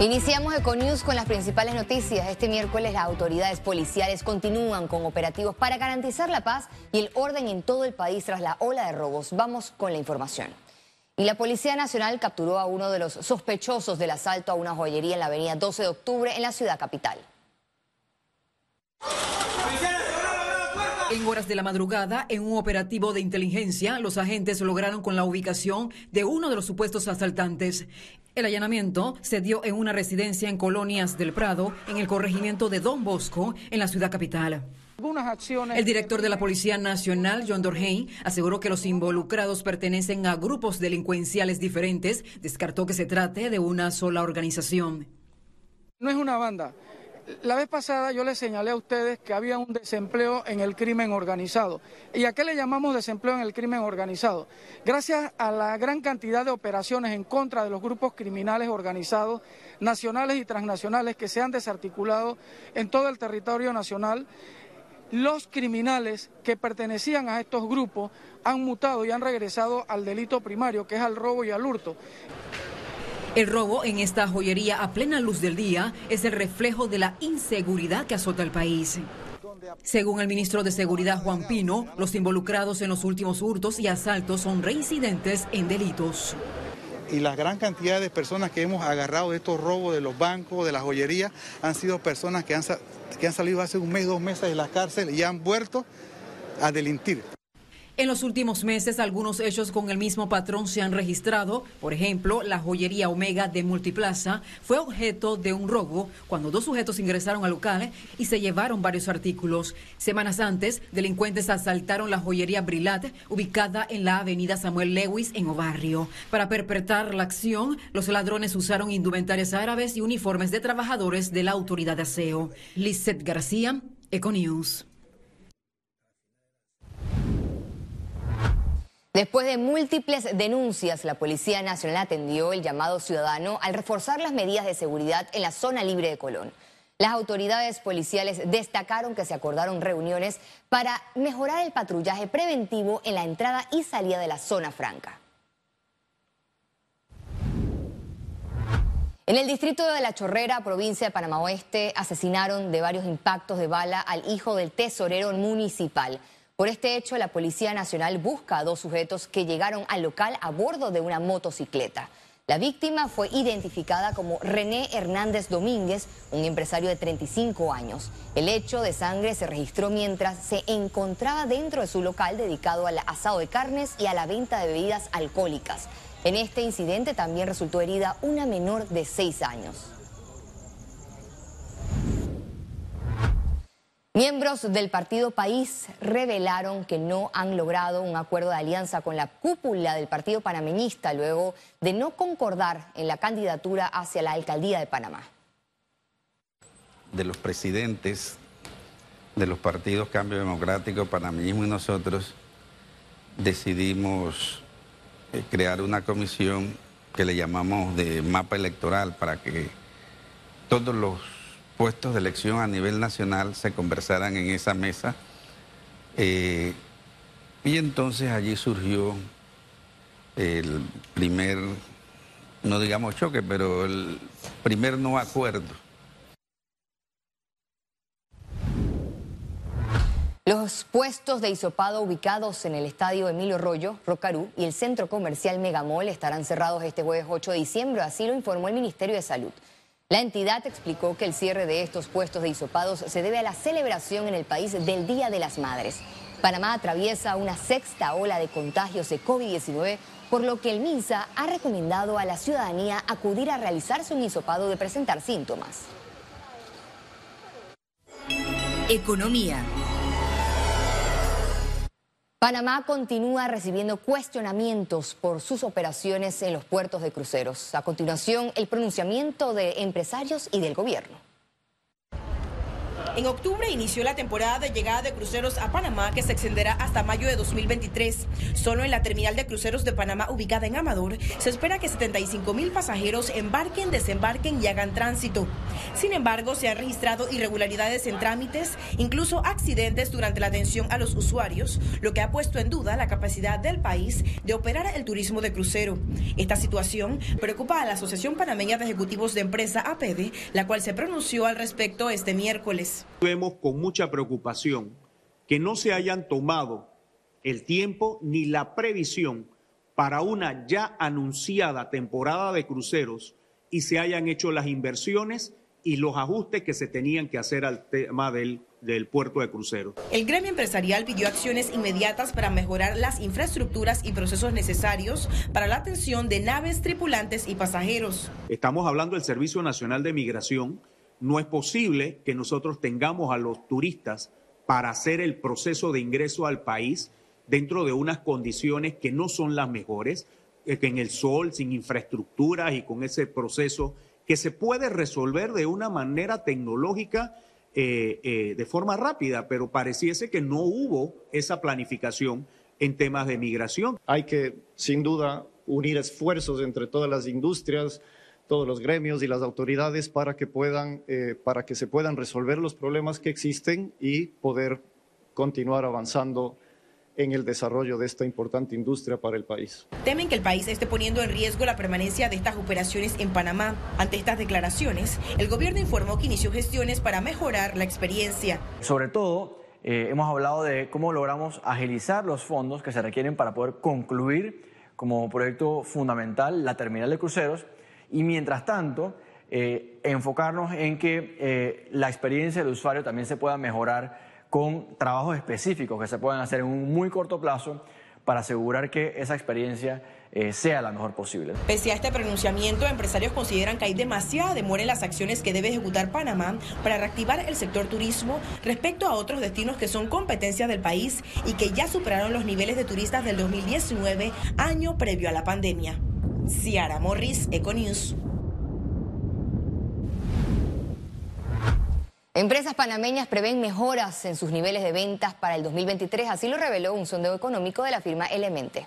Iniciamos Econews con las principales noticias. Este miércoles las autoridades policiales continúan con operativos para garantizar la paz y el orden en todo el país tras la ola de robos. Vamos con la información. Y la Policía Nacional capturó a uno de los sospechosos del asalto a una joyería en la avenida 12 de octubre en la ciudad capital. En horas de la madrugada, en un operativo de inteligencia, los agentes lograron con la ubicación de uno de los supuestos asaltantes. El allanamiento se dio en una residencia en Colonias del Prado, en el corregimiento de Don Bosco, en la ciudad capital. El director de la Policía Nacional, John Dorheim, aseguró que los involucrados pertenecen a grupos delincuenciales diferentes. Descartó que se trate de una sola organización. No es una banda, la vez pasada yo les señalé a ustedes que había un desempleo en el crimen organizado. ¿Y a qué le llamamos desempleo en el crimen organizado? Gracias a la gran cantidad de operaciones en contra de los grupos criminales organizados, nacionales y transnacionales, que se han desarticulado en todo el territorio nacional, los criminales que pertenecían a estos grupos han mutado y han regresado al delito primario, que es al robo y al hurto. El robo en esta joyería a plena luz del día es el reflejo de la inseguridad que azota el país. Según el ministro de Seguridad Juan Pino, los involucrados en los últimos hurtos y asaltos son reincidentes en delitos. Y la gran cantidad de personas que hemos agarrado de estos robos de los bancos, de la joyería, han sido personas que han, que han salido hace un mes, dos meses de la cárcel y han vuelto a delinquir. En los últimos meses, algunos hechos con el mismo patrón se han registrado. Por ejemplo, la joyería Omega de Multiplaza fue objeto de un robo cuando dos sujetos ingresaron al local y se llevaron varios artículos. Semanas antes, delincuentes asaltaron la joyería Brilat, ubicada en la avenida Samuel Lewis en Obarrio. Para perpetrar la acción, los ladrones usaron indumentarias árabes y uniformes de trabajadores de la autoridad de aseo. Lizeth García, Econews. Después de múltiples denuncias, la Policía Nacional atendió el llamado ciudadano al reforzar las medidas de seguridad en la zona libre de Colón. Las autoridades policiales destacaron que se acordaron reuniones para mejorar el patrullaje preventivo en la entrada y salida de la zona franca. En el distrito de La Chorrera, provincia de Panamá Oeste, asesinaron de varios impactos de bala al hijo del tesorero municipal. Por este hecho, la Policía Nacional busca a dos sujetos que llegaron al local a bordo de una motocicleta. La víctima fue identificada como René Hernández Domínguez, un empresario de 35 años. El hecho de sangre se registró mientras se encontraba dentro de su local dedicado al asado de carnes y a la venta de bebidas alcohólicas. En este incidente también resultó herida una menor de 6 años. Miembros del partido País revelaron que no han logrado un acuerdo de alianza con la cúpula del partido panameñista luego de no concordar en la candidatura hacia la alcaldía de Panamá. De los presidentes de los partidos Cambio Democrático, Panameñismo y nosotros decidimos eh, crear una comisión que le llamamos de mapa electoral para que todos los puestos de elección a nivel nacional se conversaran en esa mesa. Eh, y entonces allí surgió el primer, no digamos choque, pero el primer no acuerdo. Los puestos de hisopado ubicados en el estadio Emilio Rollo, Rocarú y el centro comercial Megamol estarán cerrados este jueves 8 de diciembre, así lo informó el Ministerio de Salud. La entidad explicó que el cierre de estos puestos de hisopados se debe a la celebración en el país del Día de las Madres. Panamá atraviesa una sexta ola de contagios de COVID-19, por lo que el MINSA ha recomendado a la ciudadanía acudir a realizarse un hisopado de presentar síntomas. Economía. Panamá continúa recibiendo cuestionamientos por sus operaciones en los puertos de cruceros. A continuación, el pronunciamiento de empresarios y del gobierno. En octubre inició la temporada de llegada de cruceros a Panamá que se extenderá hasta mayo de 2023. Solo en la terminal de cruceros de Panamá ubicada en Amador se espera que 75 mil pasajeros embarquen, desembarquen y hagan tránsito. Sin embargo, se han registrado irregularidades en trámites, incluso accidentes durante la atención a los usuarios, lo que ha puesto en duda la capacidad del país de operar el turismo de crucero. Esta situación preocupa a la Asociación Panameña de Ejecutivos de Empresa APD, la cual se pronunció al respecto este miércoles. Vemos con mucha preocupación que no se hayan tomado el tiempo ni la previsión para una ya anunciada temporada de cruceros y se hayan hecho las inversiones y los ajustes que se tenían que hacer al tema del, del puerto de cruceros. El gremio empresarial pidió acciones inmediatas para mejorar las infraestructuras y procesos necesarios para la atención de naves, tripulantes y pasajeros. Estamos hablando del Servicio Nacional de Migración, no es posible que nosotros tengamos a los turistas para hacer el proceso de ingreso al país dentro de unas condiciones que no son las mejores, eh, que en el sol, sin infraestructuras y con ese proceso que se puede resolver de una manera tecnológica eh, eh, de forma rápida, pero pareciese que no hubo esa planificación en temas de migración. Hay que, sin duda, unir esfuerzos entre todas las industrias, todos los gremios y las autoridades para que puedan, eh, para que se puedan resolver los problemas que existen y poder continuar avanzando en el desarrollo de esta importante industria para el país. Temen que el país esté poniendo en riesgo la permanencia de estas operaciones en Panamá. Ante estas declaraciones, el gobierno informó que inició gestiones para mejorar la experiencia. Sobre todo, eh, hemos hablado de cómo logramos agilizar los fondos que se requieren para poder concluir como proyecto fundamental la terminal de cruceros y mientras tanto eh, enfocarnos en que eh, la experiencia del usuario también se pueda mejorar con trabajos específicos que se puedan hacer en un muy corto plazo para asegurar que esa experiencia eh, sea la mejor posible. Pese a este pronunciamiento, empresarios consideran que hay demasiada demora en las acciones que debe ejecutar Panamá para reactivar el sector turismo respecto a otros destinos que son competencia del país y que ya superaron los niveles de turistas del 2019, año previo a la pandemia. Ciara Morris, Econews. Empresas panameñas prevén mejoras en sus niveles de ventas para el 2023, así lo reveló un sondeo económico de la firma Elemente.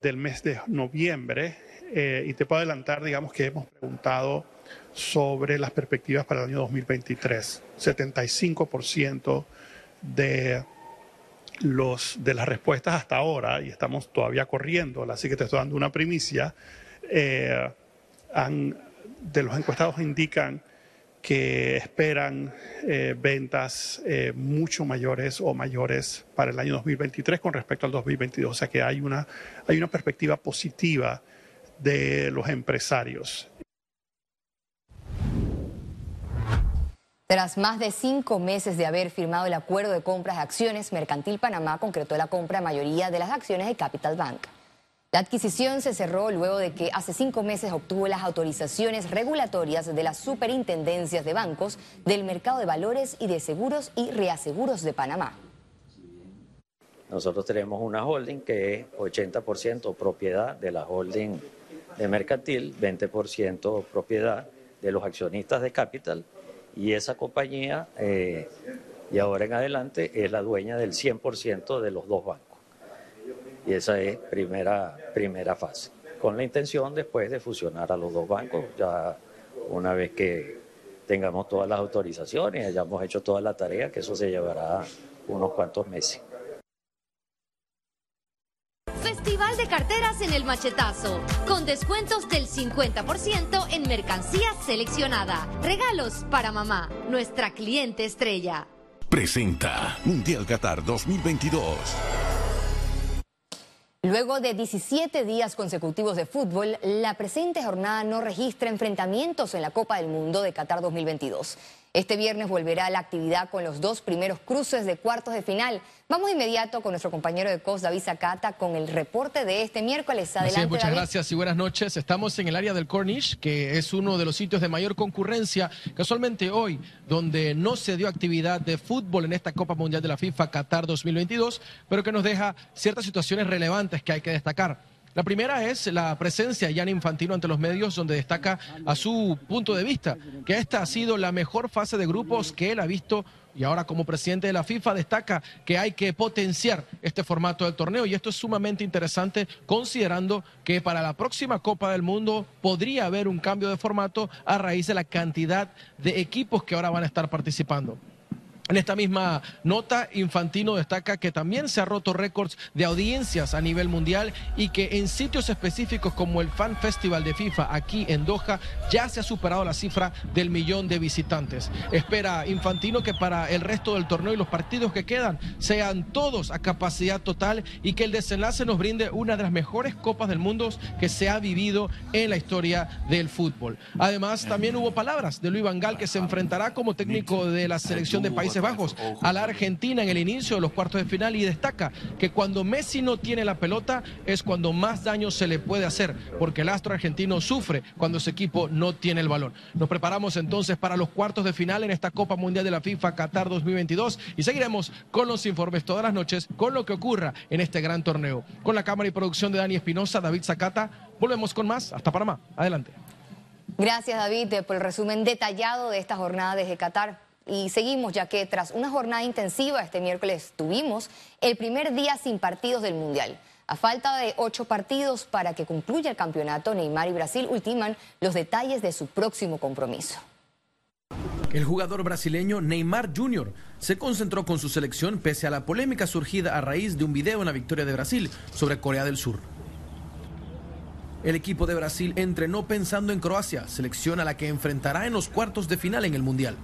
Del mes de noviembre, eh, y te puedo adelantar, digamos que hemos preguntado sobre las perspectivas para el año 2023. 75% de los, de las respuestas hasta ahora, y estamos todavía corriendo, así que te estoy dando una primicia, eh, de los encuestados indican que esperan eh, ventas eh, mucho mayores o mayores para el año 2023 con respecto al 2022. O sea que hay una, hay una perspectiva positiva de los empresarios. Tras más de cinco meses de haber firmado el acuerdo de compras de acciones, Mercantil Panamá concretó la compra de mayoría de las acciones de Capital Bank. La adquisición se cerró luego de que hace cinco meses obtuvo las autorizaciones regulatorias de las superintendencias de bancos del mercado de valores y de seguros y reaseguros de Panamá. Nosotros tenemos una holding que es 80% propiedad de la holding de Mercantil, 20% propiedad de los accionistas de Capital y esa compañía, eh, y ahora en adelante, es la dueña del 100% de los dos bancos. Y esa es primera, primera fase. Con la intención después de fusionar a los dos bancos, ya una vez que tengamos todas las autorizaciones, hayamos hecho toda la tarea, que eso se llevará unos cuantos meses. Carteras en el machetazo, con descuentos del 50% en mercancía seleccionada. Regalos para mamá, nuestra cliente estrella. Presenta Mundial Qatar 2022. Luego de 17 días consecutivos de fútbol, la presente jornada no registra enfrentamientos en la Copa del Mundo de Qatar 2022. Este viernes volverá la actividad con los dos primeros cruces de cuartos de final. Vamos de inmediato con nuestro compañero de COS, David Zacata, con el reporte de este miércoles. Adelante, muchas gracias y buenas noches. Estamos en el área del Cornish, que es uno de los sitios de mayor concurrencia, casualmente hoy, donde no se dio actividad de fútbol en esta Copa Mundial de la FIFA Qatar 2022, pero que nos deja ciertas situaciones relevantes que hay que destacar. La primera es la presencia de Gianni Infantino ante los medios, donde destaca a su punto de vista que esta ha sido la mejor fase de grupos que él ha visto y ahora como presidente de la FIFA destaca que hay que potenciar este formato del torneo y esto es sumamente interesante considerando que para la próxima Copa del Mundo podría haber un cambio de formato a raíz de la cantidad de equipos que ahora van a estar participando. En esta misma nota, Infantino destaca que también se ha roto récords de audiencias a nivel mundial y que en sitios específicos como el Fan Festival de FIFA aquí en Doha ya se ha superado la cifra del millón de visitantes. Espera Infantino que para el resto del torneo y los partidos que quedan sean todos a capacidad total y que el desenlace nos brinde una de las mejores copas del mundo que se ha vivido en la historia del fútbol. Además, también hubo palabras de Luis Van Gaal que se enfrentará como técnico de la selección de países Bajos a la Argentina en el inicio de los cuartos de final y destaca que cuando Messi no tiene la pelota es cuando más daño se le puede hacer, porque el astro argentino sufre cuando su equipo no tiene el balón. Nos preparamos entonces para los cuartos de final en esta Copa Mundial de la FIFA Qatar 2022 y seguiremos con los informes todas las noches con lo que ocurra en este gran torneo. Con la cámara y producción de Dani Espinosa, David Zacata, volvemos con más. Hasta Panamá. Adelante. Gracias David por el resumen detallado de esta jornada desde Qatar. Y seguimos ya que tras una jornada intensiva este miércoles tuvimos el primer día sin partidos del Mundial. A falta de ocho partidos para que concluya el campeonato, Neymar y Brasil ultiman los detalles de su próximo compromiso. El jugador brasileño Neymar Jr. se concentró con su selección pese a la polémica surgida a raíz de un video en la victoria de Brasil sobre Corea del Sur. El equipo de Brasil entrenó pensando en Croacia, selección a la que enfrentará en los cuartos de final en el Mundial.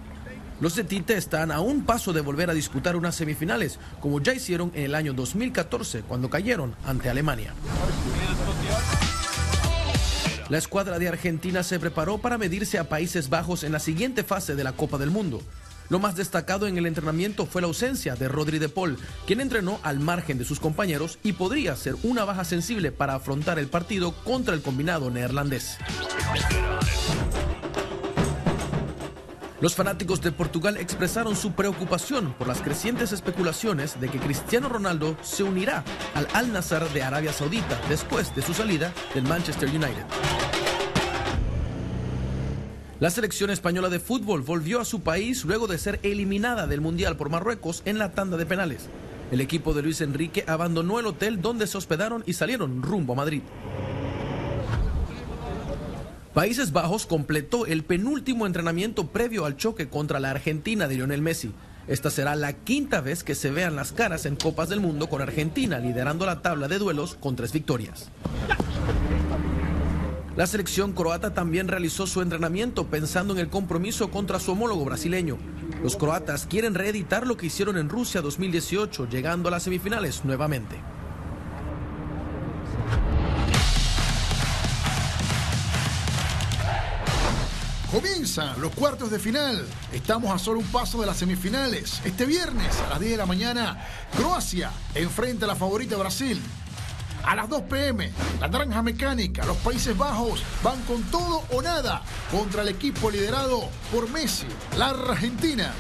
Los de Tite están a un paso de volver a disputar unas semifinales, como ya hicieron en el año 2014, cuando cayeron ante Alemania. La escuadra de Argentina se preparó para medirse a Países Bajos en la siguiente fase de la Copa del Mundo. Lo más destacado en el entrenamiento fue la ausencia de Rodri de Paul, quien entrenó al margen de sus compañeros y podría ser una baja sensible para afrontar el partido contra el combinado neerlandés. Los fanáticos de Portugal expresaron su preocupación por las crecientes especulaciones de que Cristiano Ronaldo se unirá al Al Nassr de Arabia Saudita después de su salida del Manchester United. La selección española de fútbol volvió a su país luego de ser eliminada del Mundial por Marruecos en la tanda de penales. El equipo de Luis Enrique abandonó el hotel donde se hospedaron y salieron rumbo a Madrid. Países Bajos completó el penúltimo entrenamiento previo al choque contra la Argentina de Lionel Messi. Esta será la quinta vez que se vean las caras en Copas del Mundo con Argentina liderando la tabla de duelos con tres victorias. La selección croata también realizó su entrenamiento pensando en el compromiso contra su homólogo brasileño. Los croatas quieren reeditar lo que hicieron en Rusia 2018, llegando a las semifinales nuevamente. Comienzan los cuartos de final. Estamos a solo un paso de las semifinales. Este viernes a las 10 de la mañana, Croacia enfrenta a la favorita Brasil. A las 2 pm, la Naranja Mecánica, los Países Bajos van con todo o nada contra el equipo liderado por Messi, la Argentina.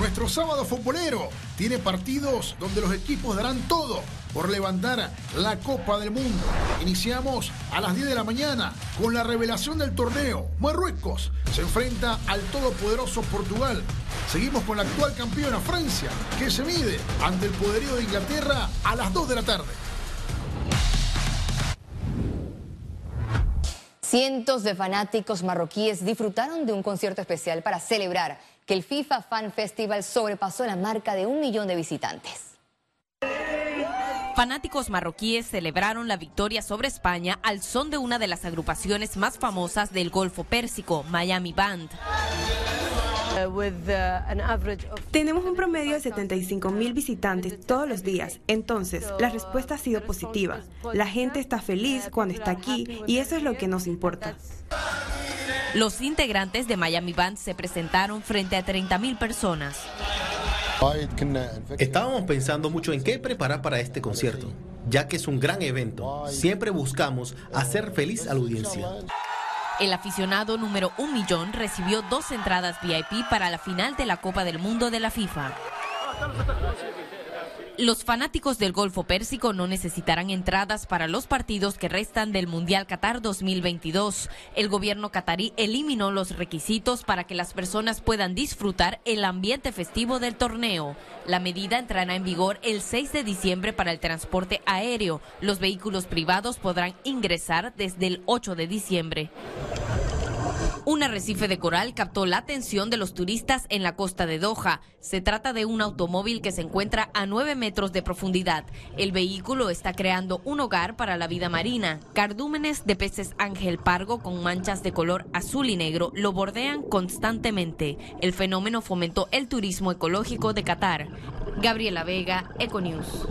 Nuestro sábado futbolero tiene partidos donde los equipos darán todo por levantar la Copa del Mundo. Iniciamos a las 10 de la mañana con la revelación del torneo. Marruecos se enfrenta al todopoderoso Portugal. Seguimos con la actual campeona Francia, que se mide ante el poderío de Inglaterra a las 2 de la tarde. Cientos de fanáticos marroquíes disfrutaron de un concierto especial para celebrar que el FIFA Fan Festival sobrepasó la marca de un millón de visitantes. Fanáticos marroquíes celebraron la victoria sobre España al son de una de las agrupaciones más famosas del Golfo Pérsico, Miami Band. Tenemos un promedio de 75 mil visitantes todos los días, entonces la respuesta ha sido positiva. La gente está feliz cuando está aquí y eso es lo que nos importa. Los integrantes de Miami Band se presentaron frente a 30 mil personas. Estábamos pensando mucho en qué preparar para este concierto, ya que es un gran evento. Siempre buscamos hacer feliz a la audiencia. El aficionado número un millón recibió dos entradas VIP para la final de la Copa del Mundo de la FIFA. Los fanáticos del Golfo Pérsico no necesitarán entradas para los partidos que restan del Mundial Qatar 2022. El gobierno catarí eliminó los requisitos para que las personas puedan disfrutar el ambiente festivo del torneo. La medida entrará en vigor el 6 de diciembre para el transporte aéreo. Los vehículos privados podrán ingresar desde el 8 de diciembre. Un arrecife de coral captó la atención de los turistas en la costa de Doha. Se trata de un automóvil que se encuentra a 9 metros de profundidad. El vehículo está creando un hogar para la vida marina. Cardúmenes de peces ángel pargo con manchas de color azul y negro lo bordean constantemente. El fenómeno fomentó el turismo ecológico de Qatar. Gabriela Vega, Econews.